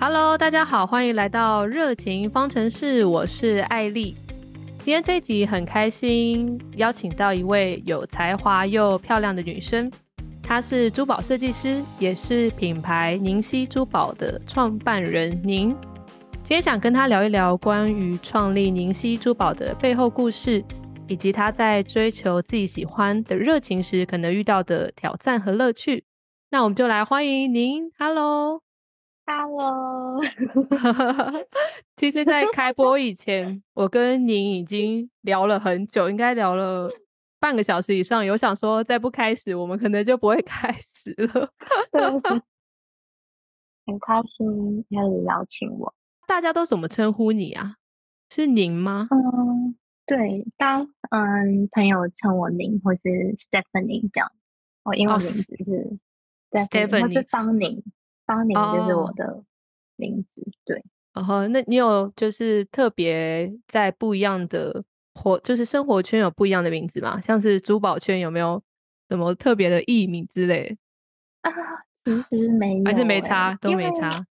Hello，大家好，欢迎来到热情方程式，我是艾丽。今天这一集很开心，邀请到一位有才华又漂亮的女生，她是珠宝设计师，也是品牌宁熙珠宝的创办人宁。今天想跟她聊一聊关于创立宁熙珠宝的背后故事，以及她在追求自己喜欢的热情时可能遇到的挑战和乐趣。那我们就来欢迎您，Hello。Hello，其实，在开播以前，我跟您已经聊了很久，应该聊了半个小时以上。有想说，再不开始，我们可能就不会 开始了。很开心可以邀请我。大家都怎么称呼你啊？是您吗？嗯，对，当嗯朋友称我您，或是 Stephanie 这样。我英文名字是 Stephanie，或是方宁。方宁就是我的名字，对。然后，那你有就是特别在不一样的活，就是生活圈有不一样的名字吗？像是珠宝圈有没有什么特别的艺名之类？啊，其实没有，还是没差，都没差，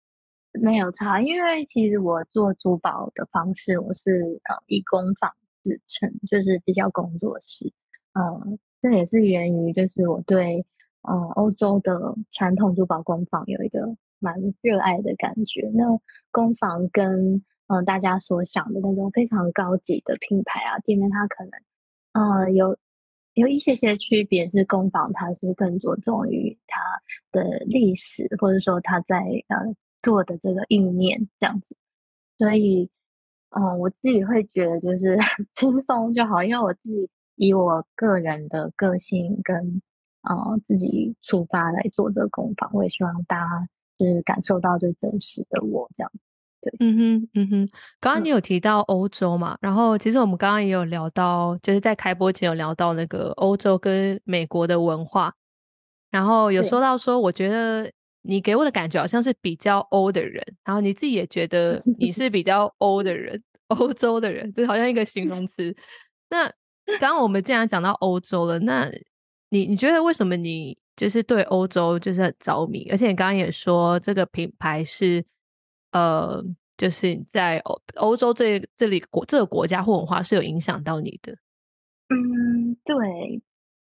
没有差。因为其实我做珠宝的方式，我是呃以工坊自称，就是比较工作室。嗯，这也是源于就是我对。嗯，欧洲的传统珠宝工坊有一个蛮热爱的感觉。那工坊跟嗯大家所想的那种非常高级的品牌啊店面，它可能嗯有有一些些区别，是工坊它是更着重于它的历史，或者说它在呃做的这个意念这样子。所以嗯我自己会觉得就是 轻松就好，因为我自己以我个人的个性跟。啊，自己出发来做这个工坊，我也希望大家就是感受到最真实的我这样。对，嗯哼，嗯哼。刚刚你有提到欧洲嘛？然后其实我们刚刚也有聊到，就是在开播前有聊到那个欧洲跟美国的文化，然后有说到说，我觉得你给我的感觉好像是比较欧的人，然后你自己也觉得你是比较欧的人，欧洲的人，就好像一个形容词。那刚刚我们既然讲到欧洲了，那你你觉得为什么你就是对欧洲就是很着迷？而且你刚刚也说这个品牌是呃，就是在欧欧洲这这里国这个国家或文化是有影响到你的。嗯，对，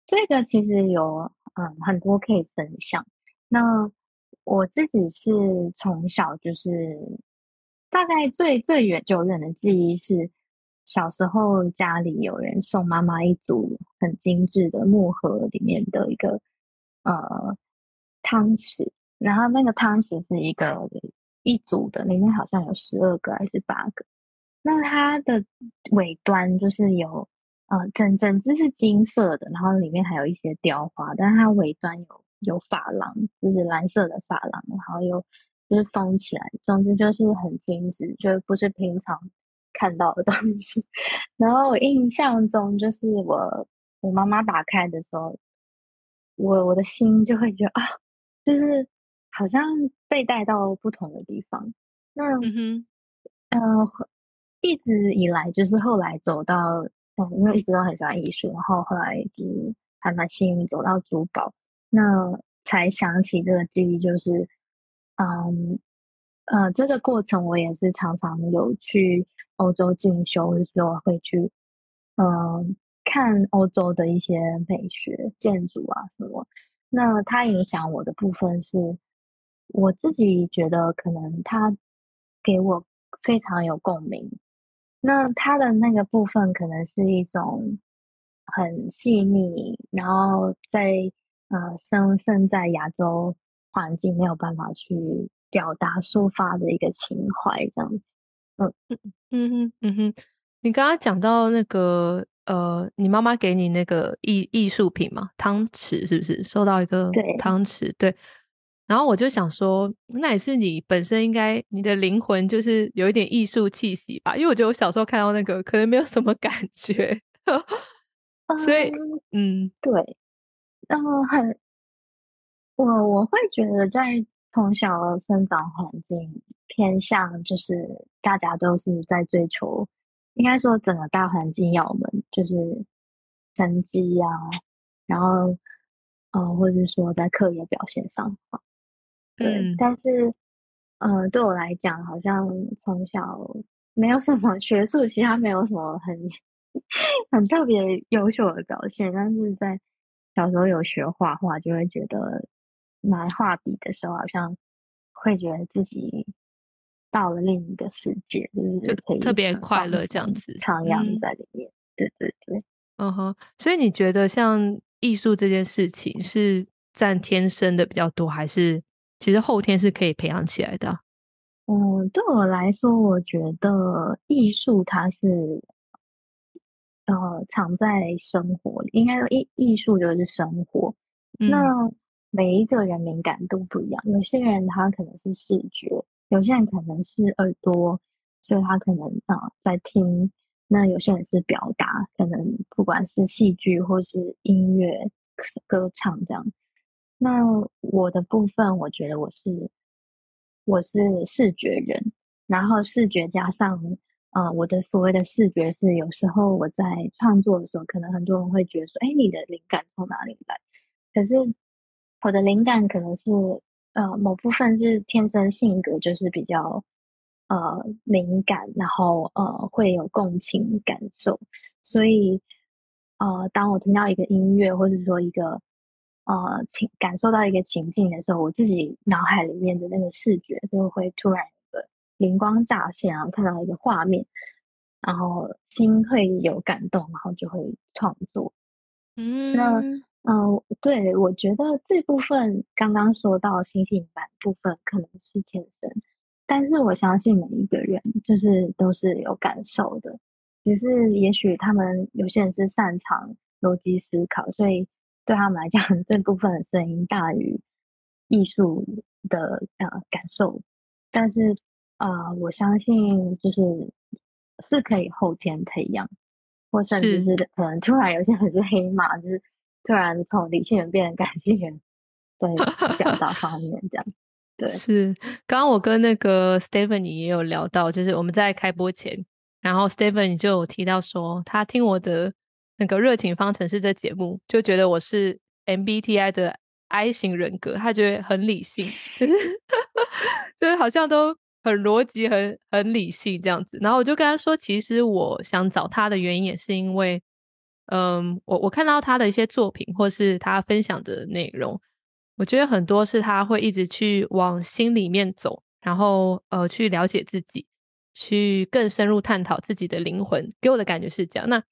这个其实有嗯很多可以分享。那我自己是从小就是大概最最远久远的记忆是。小时候家里有人送妈妈一组很精致的木盒里面的一个呃汤匙，然后那个汤匙是一个一组的，里面好像有十二个还是八个，那它的尾端就是有呃整整只是金色的，然后里面还有一些雕花，但是它尾端有有珐琅，就是蓝色的珐琅，然后又就是封起来，总之就是很精致，就不是平常。看到的东西，然后我印象中就是我我妈妈打开的时候，我我的心就会觉得啊，就是好像被带到不同的地方。那嗯哼，呃，一直以来就是后来走到，嗯，因为一直都很喜欢艺术，然后后来就是还蛮幸运走到珠宝，那才想起这个记忆，就是嗯呃，这个过程我也是常常有去。欧洲进修的时候会去，嗯，看欧洲的一些美学建筑啊什么。那它影响我的部分是，我自己觉得可能它给我非常有共鸣。那它的那个部分可能是一种很细腻，然后在呃生生在亚洲环境没有办法去表达抒发的一个情怀这样子。嗯。嗯哼嗯哼，你刚刚讲到那个呃，你妈妈给你那个艺艺术品嘛，汤匙是不是？收到一个汤匙，对。然后我就想说，那也是你本身应该你的灵魂就是有一点艺术气息吧？因为我觉得我小时候看到那个可能没有什么感觉，所以嗯，对，然后很我我会觉得在从小生长环境。偏向就是大家都是在追求，应该说整个大环境要我们就是成绩呀，然后呃或者是说在课业表现上，对，但是呃，对我来讲，好像从小没有什么 学术，其他没有什么很很特别优秀的表现，但是在小时候有学画画，就会觉得拿画笔的时候，好像会觉得自己到了另一个世界，就是可以特别快乐这样子，徜徉在里面。对对对，嗯哼。所以你觉得像艺术这件事情是占天生的比较多，还是其实后天是可以培养起来的？嗯，对我来说，我觉得艺术它是。呃，藏在生活里，应该说艺艺术就是生活。那每一个人敏感度不一样，有些人他可能是视觉，有些人可能是耳朵，所以他可能啊在听。那有些人是表达，可能不管是戏剧或是音乐、歌唱这样。那我的部分，我觉得我是我是视觉人，然后视觉加上。啊，我的所谓的视觉是，有时候我在创作的时候，可能很多人会觉得说，哎，你的灵感从哪里来？可是我的灵感可能是，呃，某部分是天生性格就是比较呃敏感，然后呃会有共情感受，所以呃，当我听到一个音乐，或者说一个呃情感受到一个情境的时候，我自己脑海里面的那个视觉就会突然。灵光乍现然后，看到一个画面，然后心会有感动，然后就会创作。嗯，那嗯，对我觉得这部分刚刚说到星星版部分可能是天生，但是我相信每一个人就是都是有感受的，只是也许他们有些人是擅长逻辑思考，所以对他们来讲 这部分的声音大于艺术的呃感受，但是。啊，我相信就是是可以后天培养，或甚至是可能突然有些人是黑马，就是突然从理性人变成感性人，对表 达方面这样。对，是。刚刚我跟那个 Stephanie 也有聊到，就是我们在开播前，然后 Stephanie 就有提到说，他听我的那个热情方程式这节目，就觉得我是 MBTI 的 I 型人格，他觉得很理性，就是 就是好像都。很逻辑，很很理性这样子，然后我就跟他说，其实我想找他的原因也是因为，嗯，我我看到他的一些作品或是他分享的内容，我觉得很多是他会一直去往心里面走，然后呃去了解自己，去更深入探讨自己的灵魂，给我的感觉是这样。那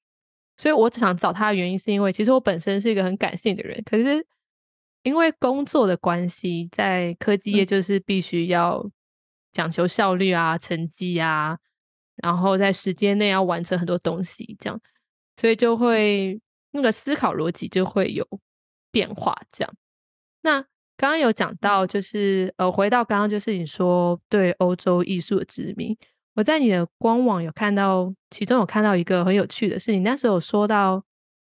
所以我只想找他的原因是因为，其实我本身是一个很感性的人，可是因为工作的关系，在科技业就是必须要。讲求效率啊，成绩啊，然后在时间内要完成很多东西，这样，所以就会那个思考逻辑就会有变化。这样，那刚刚有讲到，就是呃，回到刚刚就是你说对欧洲艺术的殖民，我在你的官网有看到，其中有看到一个很有趣的是，你那时候有说到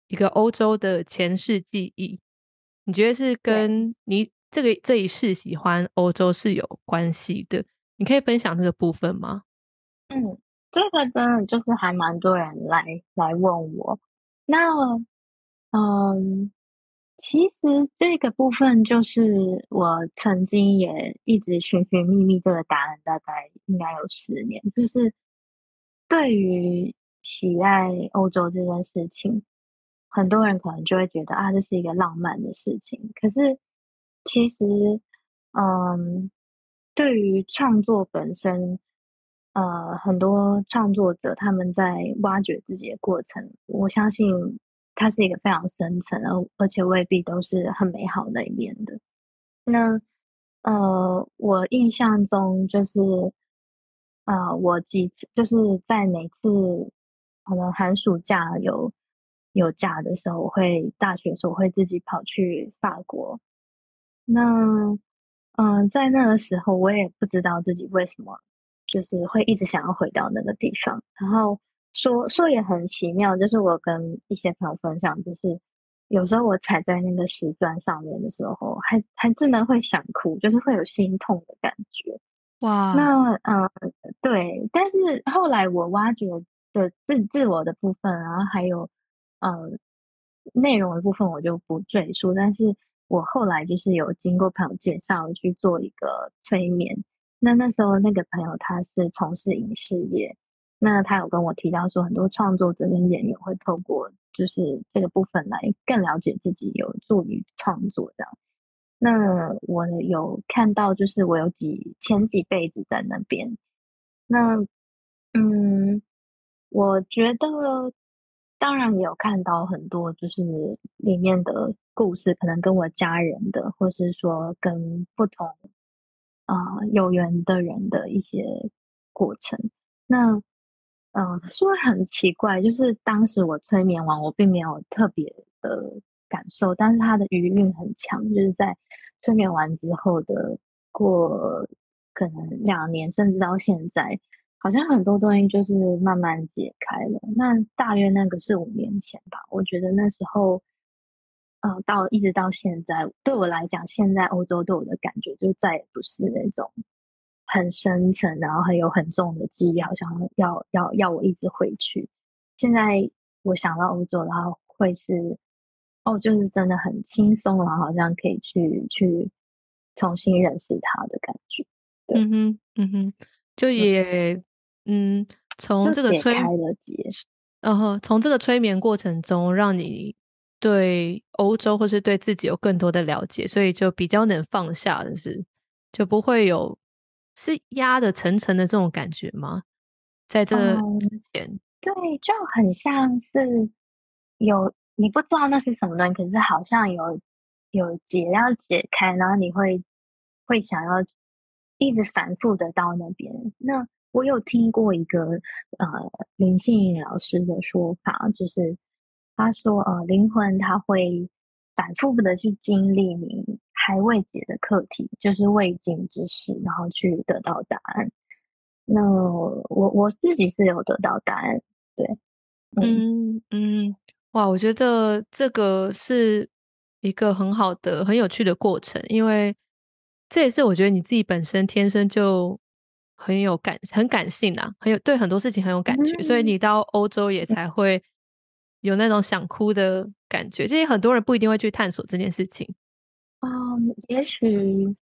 一个欧洲的前世记忆，你觉得是跟你这个这一世喜欢欧洲是有关系的？你可以分享这个部分吗？嗯，这个真的就是还蛮多人来来问我。那嗯，其实这个部分就是我曾经也一直寻寻觅觅这个答案，大概应该有十年。就是对于喜爱欧洲这件事情，很多人可能就会觉得啊，这是一个浪漫的事情。可是其实，嗯。对于创作本身，呃，很多创作者他们在挖掘自己的过程，我相信它是一个非常深层，而而且未必都是很美好那一面的。那呃，我印象中就是，呃，我几次就是在每次可能寒暑假有有假的时候，我会大学时候会自己跑去法国。那嗯，在那个时候，我也不知道自己为什么就是会一直想要回到那个地方。然后说说也很奇妙，就是我跟一些朋友分享，就是有时候我踩在那个石砖上面的时候，还还真的会想哭，就是会有心痛的感觉。哇，那嗯，对。但是后来我挖掘的自自我的部分，然后还有嗯内容的部分，我就不赘述。但是我后来就是有经过朋友介绍去做一个催眠，那那时候那个朋友他是从事影视业，那他有跟我提到说，很多创作者跟演员会透过就是这个部分来更了解自己，有助于创作这样。那我有看到，就是我有几前几辈子在那边。那嗯，我觉得当然也有看到很多，就是里面的故事，可能跟我家人的，或是说跟不同啊有缘的人的一些过程。那嗯，说很奇怪，就是当时我催眠完，我并没有特别的。感受，但是他的余韵很强，就是在催眠完之后的过可能两年，甚至到现在，好像很多东西就是慢慢解开了。那大约那个是五年前吧，我觉得那时候，呃，到一直到现在，对我来讲，现在欧洲对我的感觉就再也不是那种很深层，然后很有很重的记忆，好像要要要我一直回去。现在我想到欧洲，然后会是。哦，就是真的很轻松了，好像可以去去重新认识他的感觉。嗯哼，嗯哼，就也嗯，从这个催，然后从这个催眠过程中，让你对欧洲或是对自己有更多的了解，所以就比较能放下的是，就不会有是压的沉沉的这种感觉吗？在这之前，对，就很像是有。你不知道那是什么东西，可是好像有有解要解开，然后你会会想要一直反复的到那边。那我有听过一个呃林信颖老师的说法，就是他说呃灵魂他会反复的去经历你还未解的课题，就是未尽之事，然后去得到答案。那我我自己是有得到答案，对，嗯嗯。哇，我觉得这个是一个很好的、很有趣的过程，因为这也是我觉得你自己本身天生就很有感、很感性啊，很有对很多事情很有感觉，所以你到欧洲也才会有那种想哭的感觉。其实很多人不一定会去探索这件事情。嗯，也许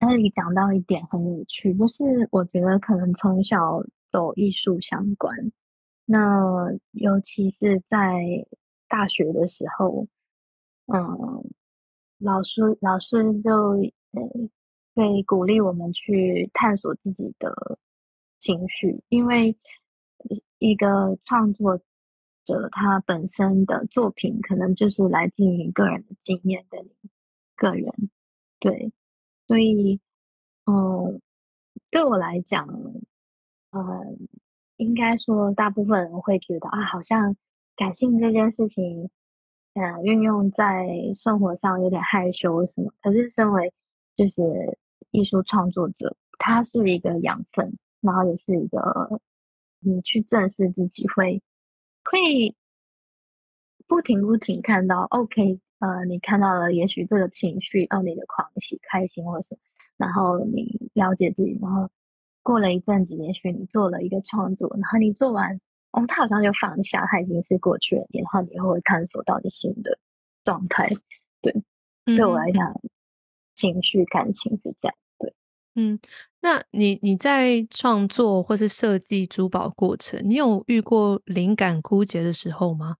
那里讲到一点很有趣，就是我觉得可能从小走艺术相关，那尤其是在。大学的时候，嗯，老师老师就嗯会鼓励我们去探索自己的情绪，因为一个创作者他本身的作品可能就是来自于个人的经验的个人，对，所以嗯，对我来讲，嗯，应该说大部分人会觉得啊，好像。感性这件事情，嗯，运用在生活上有点害羞什么。可是身为就是艺术创作者，它是一个养分，然后也是一个你去正视自己会会不停不停看到，OK，呃，你看到了也许这个情绪，哦，你的狂喜、开心或是，然后你了解自己，然后过了一阵子，也许你做了一个创作，然后你做完。哦，他好像就放下，他已经是过去了，然后你又会探索到你新的状态。对，对我来讲，情绪感情是这样。对，嗯，那你你在创作或是设计珠宝过程，你有遇过灵感枯竭的时候吗？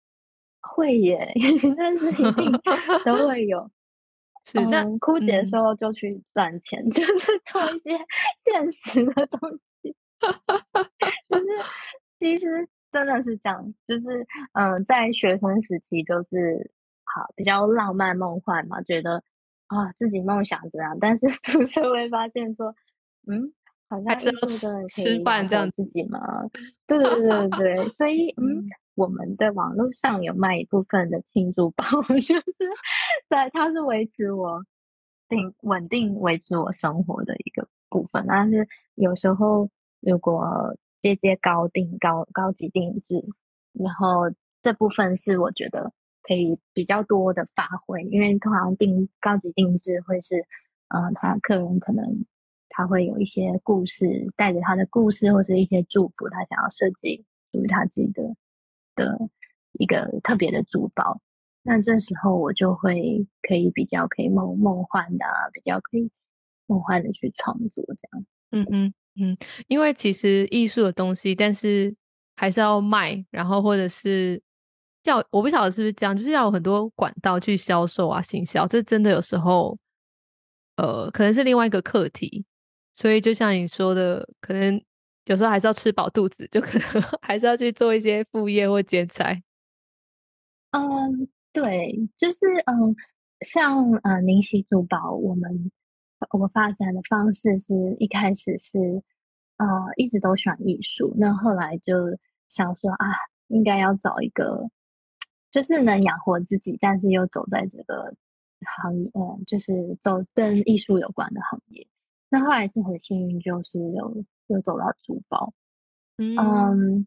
会耶，但是一定 都会有。是，但枯竭的时候就去赚钱，就是做一些现实的东西。就是其实。真的是这样，就是嗯，在学生时期就是好比较浪漫梦幻嘛，觉得啊自己梦想这样，但是 出社会发现说，嗯，好像真的可以养活自己吗？对对对对对，所以嗯，我们在网络上有卖一部分的庆祝包，就是在它是维持我定稳定维持我生活的一个部分，但是有时候如果接接高定高高级定制，然后这部分是我觉得可以比较多的发挥，因为通常定高级定制会是，嗯，他客人可能他会有一些故事，带着他的故事或是一些祝福，他想要设计属于他自己的的一个特别的珠宝，那这时候我就会可以比较可以梦梦幻的，比较可以梦幻的去创作这样。嗯嗯嗯，因为其实艺术的东西，但是还是要卖，然后或者是要我不晓得是不是这样，就是要有很多管道去销售啊、行销，这真的有时候呃可能是另外一个课题。所以就像你说的，可能有时候还是要吃饱肚子，就可能 还是要去做一些副业或兼差。嗯，对，就是嗯，像呃宁熙珠宝，我们我们发展的方式是一开始是呃一直都喜欢艺术，那后来就想说啊，应该要找一个就是能养活自己，但是又走在这个行业，嗯，就是走跟艺术有关的行业。那后来是很幸运，就是有有走到珠宝，嗯，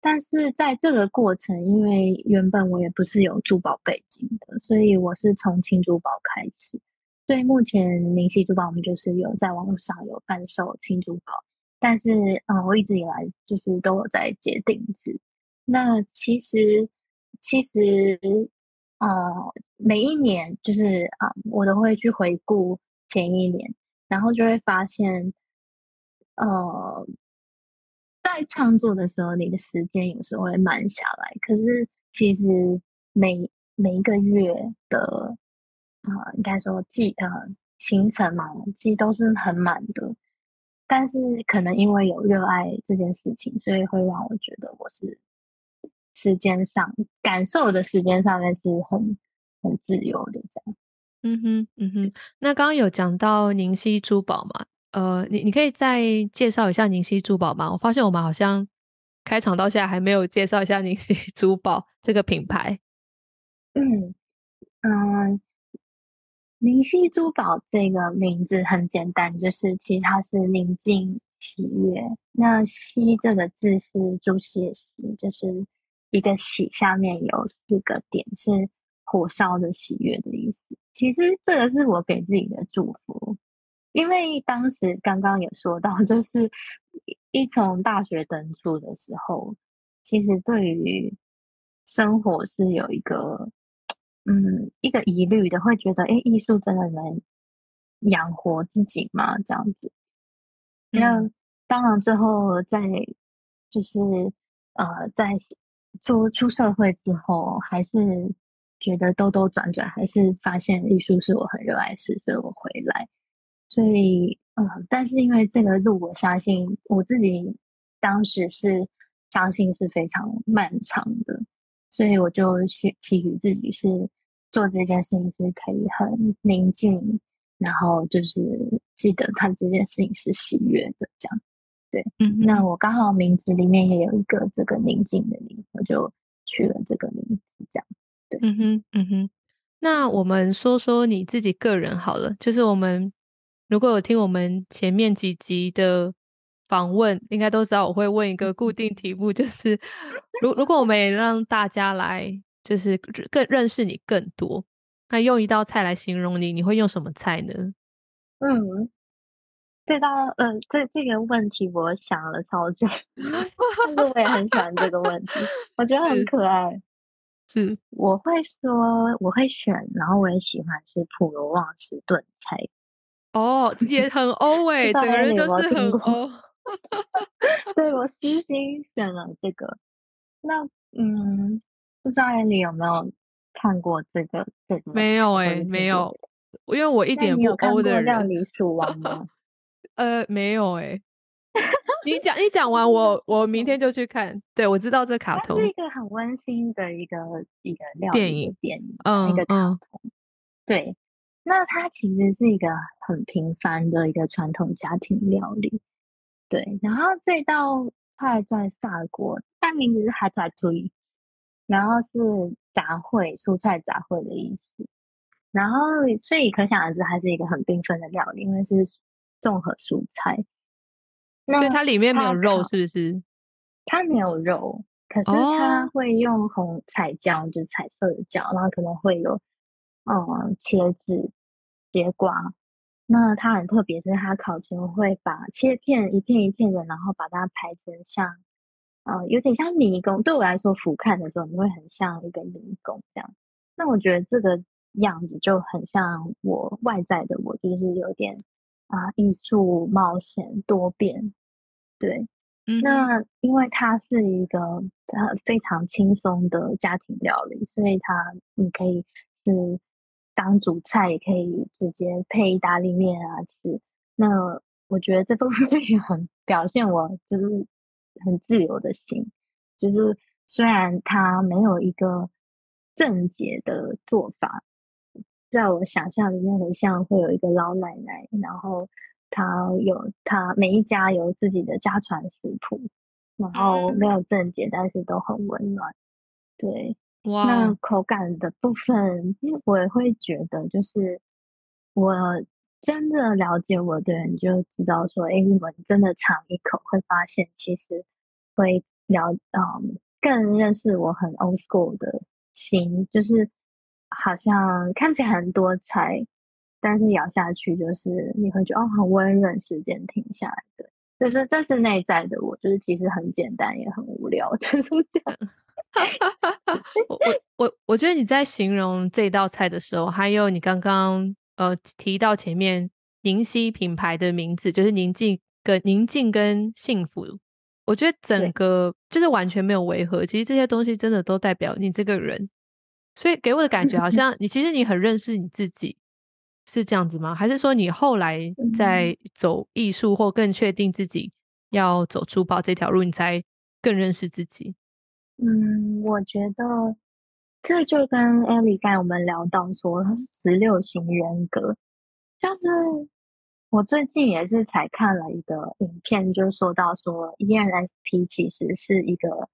但是在这个过程，因为原本我也不是有珠宝背景的，所以我是从轻珠宝开始。所以目前宁溪珠宝我们就是有在网络上有贩售轻珠宝，但是嗯，我一直以来就是都有在接定制。那其实其实呃，每一年就是啊，我都会去回顾前一年。然后就会发现，呃，在创作的时候，你的时间有时候会慢下来。可是其实每每一个月的，啊，应该说记呃行程嘛，其实都是很满的。但是可能因为有热爱这件事情，所以会让我觉得我是时间上感受的时间上面是很很自由的这样。嗯哼，嗯哼，那刚刚有讲到宁熙珠宝嘛？呃，你你可以再介绍一下宁熙珠宝吗？我发现我们好像开场到现在还没有介绍一下宁熙 珠宝这个品牌。嗯嗯，宁熙珠宝这个名字很简单，就是其实它是宁静喜悦。那熙这个字是朱熹的熹，就是一个喜下面有四个点，是火烧的喜悦的意思。其实这个是我给自己的祝福，因为当时刚刚也说到，就是一从大学登出的时候，其实对于生活是有一个嗯一个疑虑的，会觉得哎，艺术真的能养活自己吗？这样子。那当然最后在就是呃在做出社会之后，还是。觉得兜兜转转，还是发现艺术是我很热爱的事，所以我回来。所以，嗯，但是因为这个路，我相信我自己当时是相信是非常漫长的，所以我就希期许自己是做这件事情是可以很宁静，然后就是记得他这件事情是喜悦的这样。对，嗯，那我刚好名字里面也有一个这个宁静的宁，我就取了这个名字这样。对嗯哼，嗯哼，那我们说说你自己个人好了，就是我们如果有听我们前面几集的访问，应该都知道我会问一个固定题目，就是如如果我们也让大家来，就是更认识你更多，那用一道菜来形容你，你会用什么菜呢？嗯，这道，嗯，这这个问题我想了超久，但是我也很喜欢这个问题，我觉得很可爱。是，我会说我会选，然后我也喜欢吃普罗旺斯炖菜。哦，也很欧诶，整个人就是很欧。对，我私心选了这个。那嗯，不知道你有没有看过这个这个？没有诶，没有，因为我一点不欧的人。料理鼠王吗？呃，没有诶。你讲你讲完我我明天就去看，对我知道这卡通是一个很温馨的一个一个电影电影，嗯，一个卡通，对，那它其实是一个很平凡的一个传统家庭料理，对，然后这道菜在法国，它名字是海菜追，然后是杂烩蔬菜杂烩的意思，然后所以可想而知，它是一个很缤纷的料理，因为是综合蔬菜。那它里面没有肉，是不是？它没有肉，可是它会用红彩椒，就是彩色的椒，然后可能会有嗯茄子、节瓜。那它很特别，是它烤前会把切片一片一片的，然后把它排成像嗯有点像迷宫。对我来说，俯瞰的时候你会很像一个迷宫这样。那我觉得这个样子就很像我外在的我，就是有点啊艺术、冒险、多变，对。嗯，那因为它是一个呃非常轻松的家庭料理，所以它你可以是当主菜，也可以直接配意大利面啊吃。那我觉得这部分也很表现我就是很自由的心，就是虽然它没有一个正解的做法，在我想象里面很像会有一个老奶奶，然后。她有她每一家有自己的家传食谱，然后没有正解，但是都很温暖。对，哇，那口感的部分，我也会觉得，就是我真的了解我的人就知道说，哎，你们真的尝一口会发现，其实会了，嗯，更认识我很 old school 的心，就是好像看起来很多菜。但是咬下去就是你会觉得哦很温润，时间停下来的，这是这是内在的我，就是其实很简单也很无聊，就是 这样。我我我我觉得你在形容这道菜的时候，还有你刚刚呃提到前面宁熙品牌的名字，就是宁静跟宁静跟幸福，我觉得整个就是完全没有违和。其实这些东西真的都代表你这个人，所以给我的感觉好像你其实你很认识你自己。是这样子吗？还是说你后来在走艺术，或更确定自己要走珠宝这条路，你才更认识自己？嗯，我觉得这就跟艾莉刚才我们聊到说十六型人格，就是我最近也是才看了一个影片，就说到说 ENFP 其实是一个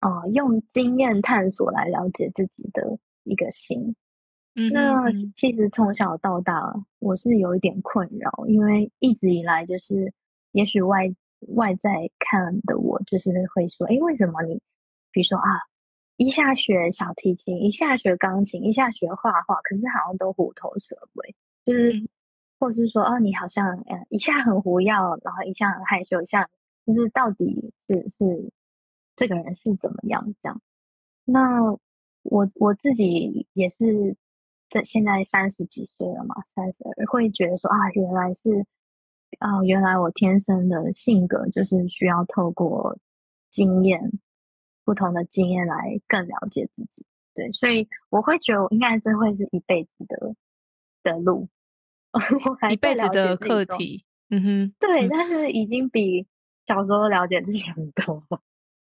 呃用经验探索来了解自己的一个心。那其实从小到大，我是有一点困扰，因为一直以来就是，也许外外在看的我，就是会说，哎，为什么你，比如说啊，一下学小提琴，一下学钢琴，一下学画画，可是好像都虎头蛇尾，就是，或者是说，哦，你好像，呃，一下很胡要，然后一下很害羞，一下就是到底是是这个人是怎么样这样？那我我自己也是。在现在三十几岁了嘛，三十二会觉得说啊，原来是啊，原来我天生的性格就是需要透过经验，不同的经验来更了解自己。对，所以我会觉得我应该是会是一辈子的的路，一辈子的课题。嗯哼，对，但是已经比小时候了解自己很多。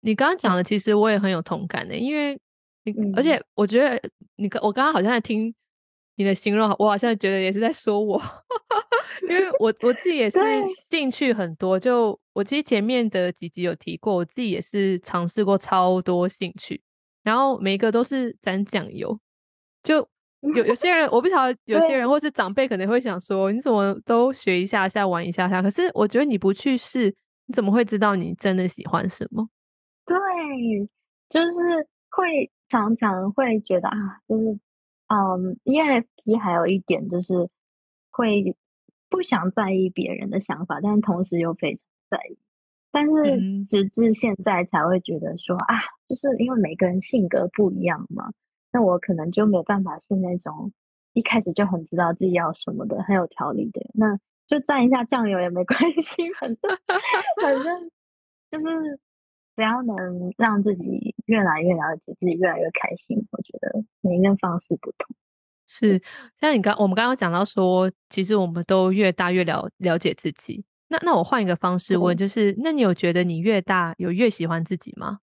你刚刚讲的其实我也很有同感的，因为你而且我觉得你我刚刚好像在听。你的形容，我好像觉得也是在说我，因为我我自己也是兴趣很多。就我其实前面的几集有提过，我自己也是尝试过超多兴趣，然后每一个都是沾酱油。就有有些人我不晓 得，有些人或是长辈可能会想说，你怎么都学一下下玩一下下？可是我觉得你不去试，你怎么会知道你真的喜欢什么？对，就是会常常会觉得啊，就是。嗯，ENFP 还有一点就是会不想在意别人的想法，但是同时又非常在意。但是直至现在才会觉得说啊，就是因为每个人性格不一样嘛，那我可能就没有办法是那种一开始就很知道自己要什么的，很有条理的。那就蘸一下酱油也没关系，反正反正就是。只要能让自己越来越了解自己，越来越开心，我觉得每一个方式不同。是像你刚我们刚刚讲到说，其实我们都越大越了了解自己。那那我换一个方式问，就是那你有觉得你越大有越喜欢自己吗？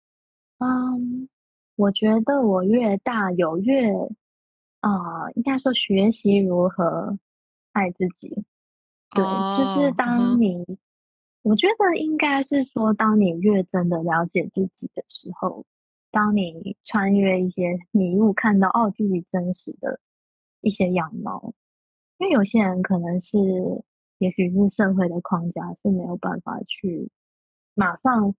嗯，我觉得我越大有越啊，应该说学习如何爱自己。对，就是当你。我觉得应该是说，当你越真的了解自己的时候，当你穿越一些迷雾，看到哦自己真实的一些样貌，因为有些人可能是，也许是社会的框架是没有办法去马上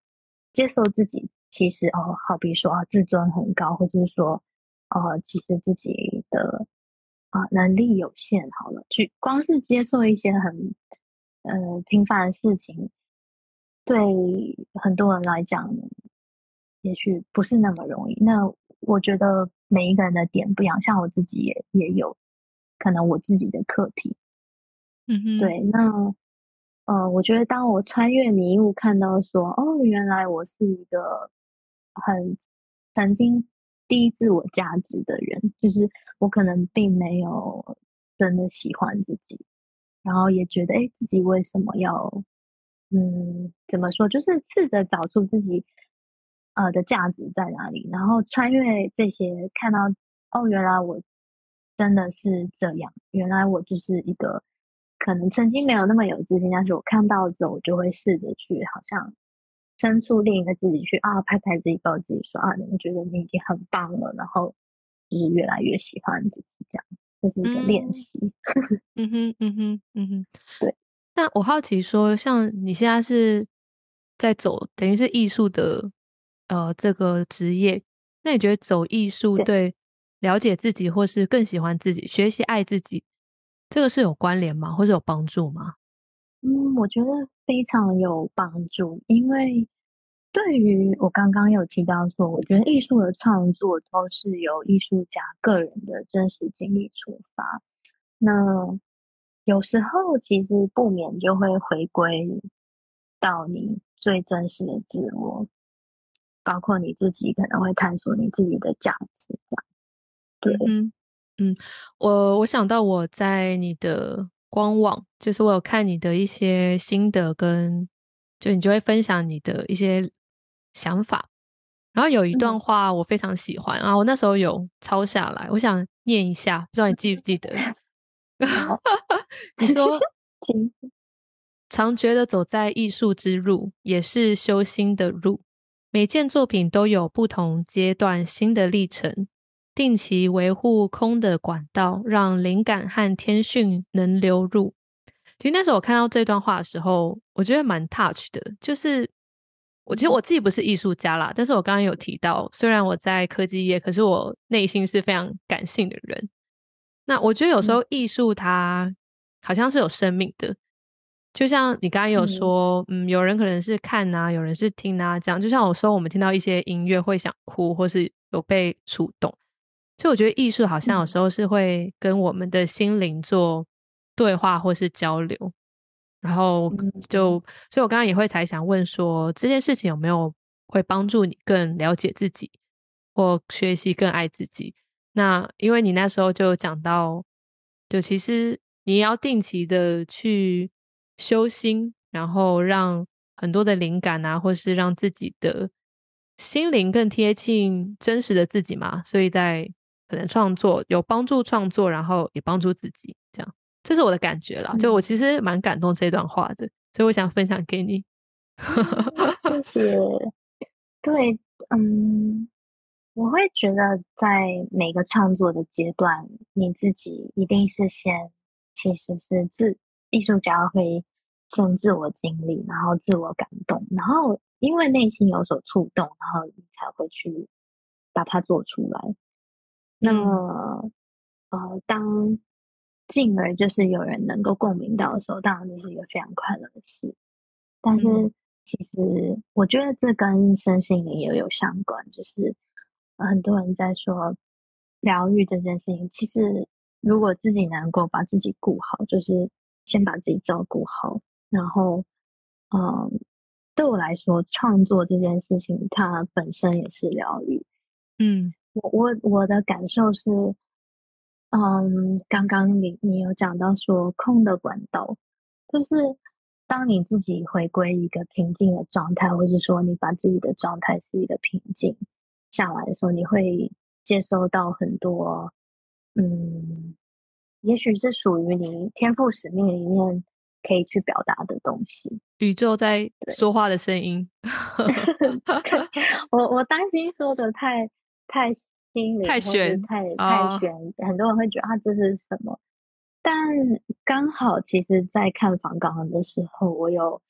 接受自己，其实哦，好比说啊自尊很高，或者是说呃其实自己的啊能力有限，好了，去光是接受一些很。呃，平凡的事情对很多人来讲，也许不是那么容易。那我觉得每一个人的点不一样，像我自己也也有可能我自己的课题。嗯哼，对。那呃，我觉得当我穿越迷雾，看到说，哦，原来我是一个很曾经低自我价值的人，就是我可能并没有真的喜欢自己，然后也觉得，哎，自己为什么要，嗯，怎么说，就是试着找出自己呃的价值在哪里，然后穿越这些，看到，哦，原来我真的是这样，原来我就是一个。可能曾经没有那么有自信，但是我看到之后，我就会试着去，好像伸出另一个自己去啊，拍拍自己，抱自己说啊，你们觉得你已经很棒了，然后就是越来越喜欢自己，这样，这是一个练习。嗯哼，嗯哼，嗯哼，对。那我好奇说，像你现在是在走，等于是艺术的呃这个职业，那你觉得走艺术对了解自己，或是更喜欢自己，学习爱自己？这个是有关联吗，或者有帮助吗？嗯，我觉得非常有帮助，因为对于我刚刚有提到说，我觉得艺术的创作都是由艺术家个人的真实经历出发。那有时候其实不免就会回归到你最真实的自我，包括你自己可能会探索你自己的价值，这样。对。嗯，我我想到我在你的官网，就是我有看你的一些心得，跟就你就会分享你的一些想法，然后有一段话我非常喜欢啊，我那时候有抄下来，我想念一下，不知道你记不记得？你说，常觉得走在艺术之路，也是修心的路，每件作品都有不同阶段新的历程。定期维护空的管道，让灵感和天讯能流入。其实那时候我看到这段话的时候，我觉得蛮 touch 的。就是我其实我自己不是艺术家啦，但是我刚刚有提到，虽然我在科技业，可是我内心是非常感性的人。那我觉得有时候艺术它好像是有生命的，就像你刚刚有说，嗯，有人可能是看啊，有人是听啊，这样。就像我说，我们听到一些音乐会想哭，或是有被触动。就我觉得艺术好像有时候是会跟我们的心灵做对话或是交流，然后就，所以我刚刚也会才想问说，这件事情有没有会帮助你更了解自己，或学习更爱自己？那因为你那时候就讲到，就其实你要定期的去修心，然后让很多的灵感啊，或是让自己的心灵更贴近真实的自己嘛，所以在。可能创作有帮助创作，然后也帮助自己，这是我的感觉啦。就我其实蛮感动这段话的，所以我想分享给你。谢谢。对，嗯，我会觉得在每个创作的阶段，你自己一定是先，其实是自艺术家会先自我经历，然后自我感动，然后因为内心有所触动，然后你才会去把它做出来。那么，呃，当进而就是有人能够共鸣到的时候，当然这是一个非常快乐的事。但是，其实我觉得这跟身心灵也有相关，就是很多人在说疗愈这件事情。其实，如果自己能够把自己顾好，就是先把自己照顾好，然后，嗯，对我来说，创作这件事情它本身也是疗愈，嗯。我我我的感受是，嗯，刚刚你你有讲到说空的管道，就是当你自己回归一个平静的状态，或是说你把自己的状态是一个平静下来的时候，你会接收到很多，嗯，也许是属于你天赋使命里面可以去表达的东西，宇宙在说话的声音。我我担心说的太。太心灵，太玄，太太玄，很多人会觉得啊这是什么？但刚好其实，在看访港的时候，我有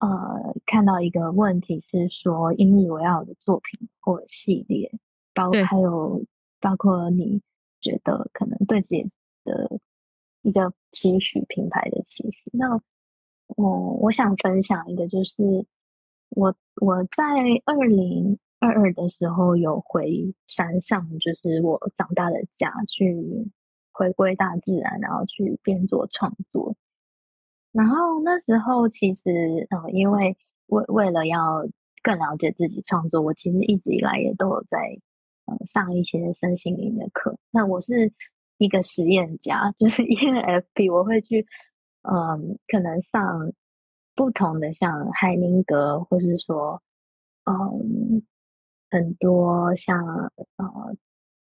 呃看到一个问题是说，因为我要的作品或系列，包还有包括你觉得可能对自己的一个期许，品牌的期许。那我我想分享一个，就是我我在二零。二二的时候有回山上，就是我长大的家，去回归大自然，然后去边做创作。然后那时候其实呃，因为为为了要更了解自己创作，我其实一直以来也都有在呃上一些身心灵的课。那我是一个实验家，就是 ENFP，我会去嗯，可能上不同的像海宁格，或是说嗯很多像呃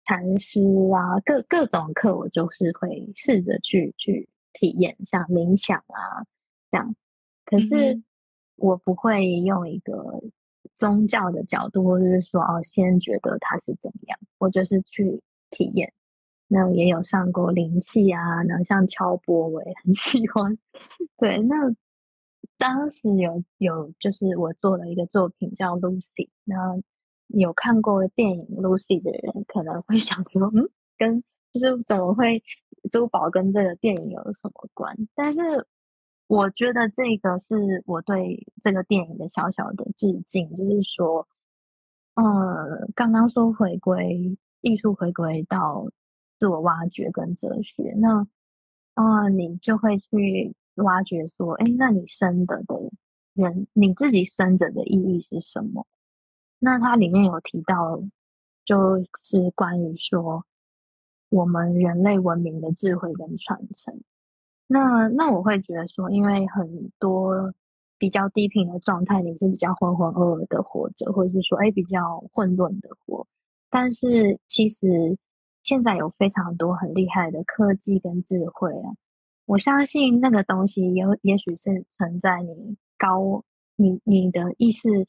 禅师啊，各各种课，我就是会试着去去体验，像冥想啊这样。可是我不会用一个宗教的角度，或者是说哦，先觉得它是怎么样，我就是去体验。那我也有上过灵气啊，然后像敲钵我也很 喜欢。对，那当时有有就是我做了一个作品叫 Lucy，那有看过电影 Lucy 的人可能会想说，嗯，跟就是怎么会珠宝跟这个电影有什么关？但是我觉得这个是我对这个电影的小小的致敬，就是说，嗯，刚刚说回归艺术，回归到自我挖掘跟哲学，那啊，你就会去挖掘说，哎，那你生的的人，你自己生着的意义是什么？那它里面有提到，就是关于说我们人类文明的智慧跟传承。那那我会觉得说，因为很多比较低频的状态，你是比较浑浑噩噩的活着，或者是说，哎，比较混沌的活。但是其实现在有非常多很厉害的科技跟智慧啊，我相信那个东西也也许是存在你高你你的意识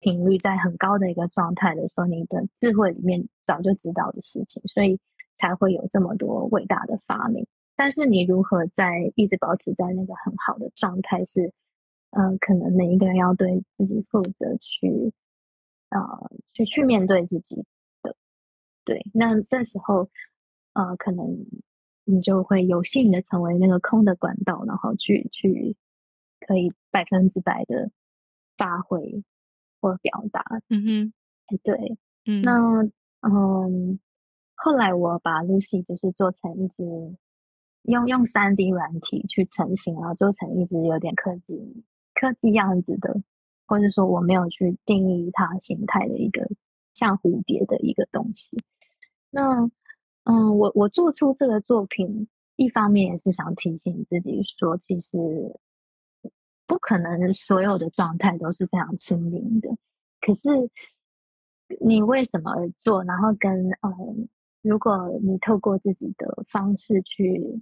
频率在很高的一个状态的时候，你的智慧里面早就知道的事情，所以才会有这么多伟大的发明。但是你如何在一直保持在那个很好的状态，是，嗯，可能每一个人要对自己负责去，呃，去去面对自己的，对，那这时候，呃，可能你就会有幸的成为那个空的管道，然后去去可以百分之百的发挥或表达，嗯哼，哎，对，嗯，那嗯，后来我把 Lucy 就是做成一只。用用三 D 软体去成型，然后做成一只有点科技科技样子的，或者说我没有去定义它形态的一个像蝴蝶的一个东西。那嗯，我我做出这个作品，一方面也是想提醒自己说，其实不可能所有的状态都是非常亲民的。可是你为什么而做？然后跟嗯，如果你透过自己的方式去。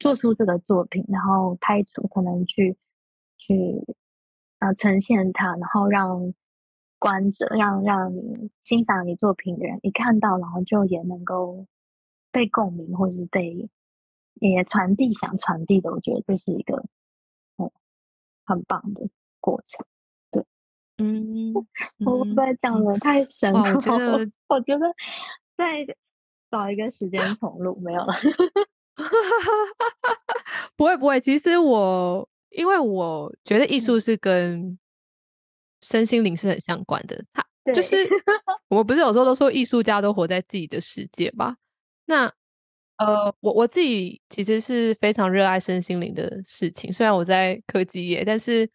做出这个作品，然后拍出可能去去啊呈现它，然后让观者让让你欣赏你作品的人一看到，然后就也能够被共鸣，或是被也传递想传递的，我觉得这是一个很棒的过程。对，嗯，我不会讲的太深，我觉得我觉得再找一个时间重录没有了。不会不会，其实我因为我觉得艺术是跟身心灵是很相关的，它就是 我不是有时候都说艺术家都活在自己的世界吧？那呃，我我自己其实是非常热爱身心灵的事情，虽然我在科技业，但是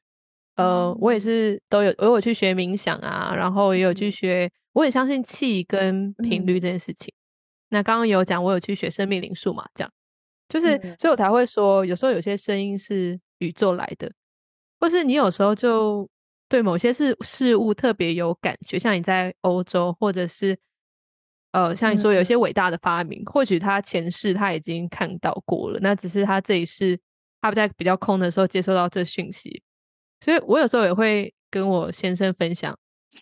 呃，我也是都有我有去学冥想啊，然后也有去学，我也相信气跟频率这件事情。那刚刚有讲我有去学生命灵数嘛，这样。就是，所以我才会说，有时候有些声音是宇宙来的，或是你有时候就对某些事事物特别有感觉，像你在欧洲，或者是呃，像你说有些伟大的发明，或许他前世他已经看到过了，那只是他这一世他不在比较空的时候接收到这讯息，所以我有时候也会跟我先生分享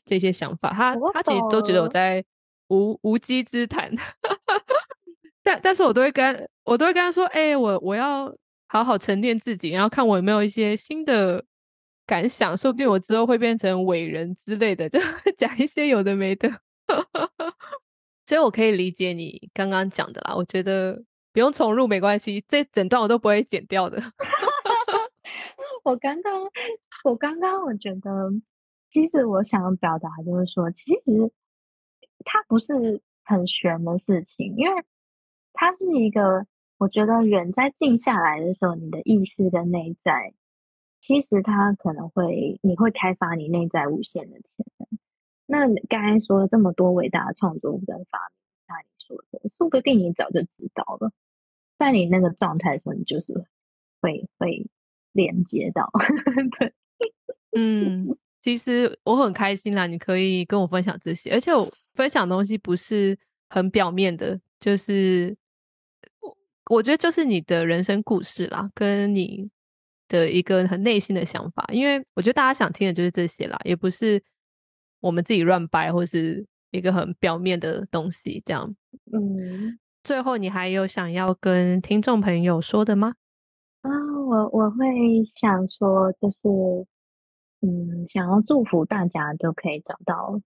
这些想法，他他其实都觉得我在无无稽之谈。但但是我都会跟我都会跟他说，哎，我我要好好沉淀自己，然后看我有没有一些新的感想，说不定我之后会变成伟人之类的，就 讲一些有的没的。所以我可以理解你刚刚讲的啦，我觉得不用重录没关系，这整段我都不会剪掉的。我刚刚我刚刚我觉得，其实我想要表达就是说，其实它不是很玄的事情，因为。它是一个我觉得人在静下来的时候，你的意识跟内在，其实它可能会，你会开发你内在无限的潜能。那刚才说了这么多伟大的创作跟发明，像你说的，说不定你早就知道了，在你那个状态的时候，你就是会会连接到。对，嗯，其实我很开心啦，你可以跟我分享这些，而且我分享东西不是很表面的，就是我我觉得就是你的人生故事啦，跟你的一个很内心的想法，因为我觉得大家想听的就是这些啦，也不是。我们自己乱掰，或是一个很表面的东西，这样。嗯，最后你还有想要跟听众朋友说的吗？啊，我我会想说，就是，嗯，想要祝福大家都可以找到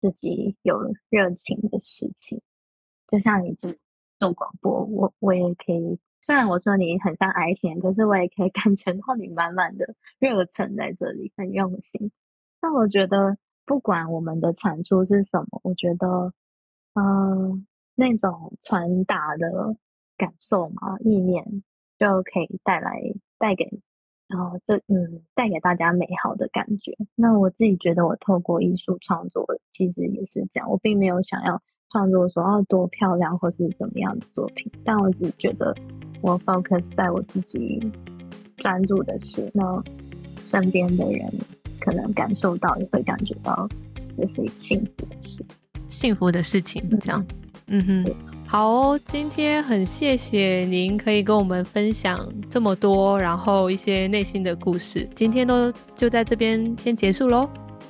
自己有热情的事情，就像你做做广播，我我也可以。虽然我说你很像癌贤，可是我也可以感觉到你满满的热忱在这里，很用心。但我觉得。不管我们的产出是什么，我觉得，嗯，那种传达的感受嘛，意念就可以带来带给，然后这嗯带给大家美好的感觉。那我自己觉得，我透过艺术创作，其实也是这样。我并没有想要创作说要多漂亮或是怎么样的作品，但我只觉得我 focus 在我自己专注的事，那身边的人。可能感受到也会感觉到这是幸福的事，幸福的事情这样，嗯哼，好，今天很谢谢您可以跟我们分享这么多，然后一些内心的故事，今天都就在这边先结束喽。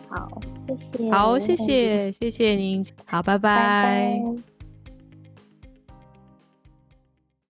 好，谢谢。好，谢谢，谢谢您。好，拜拜。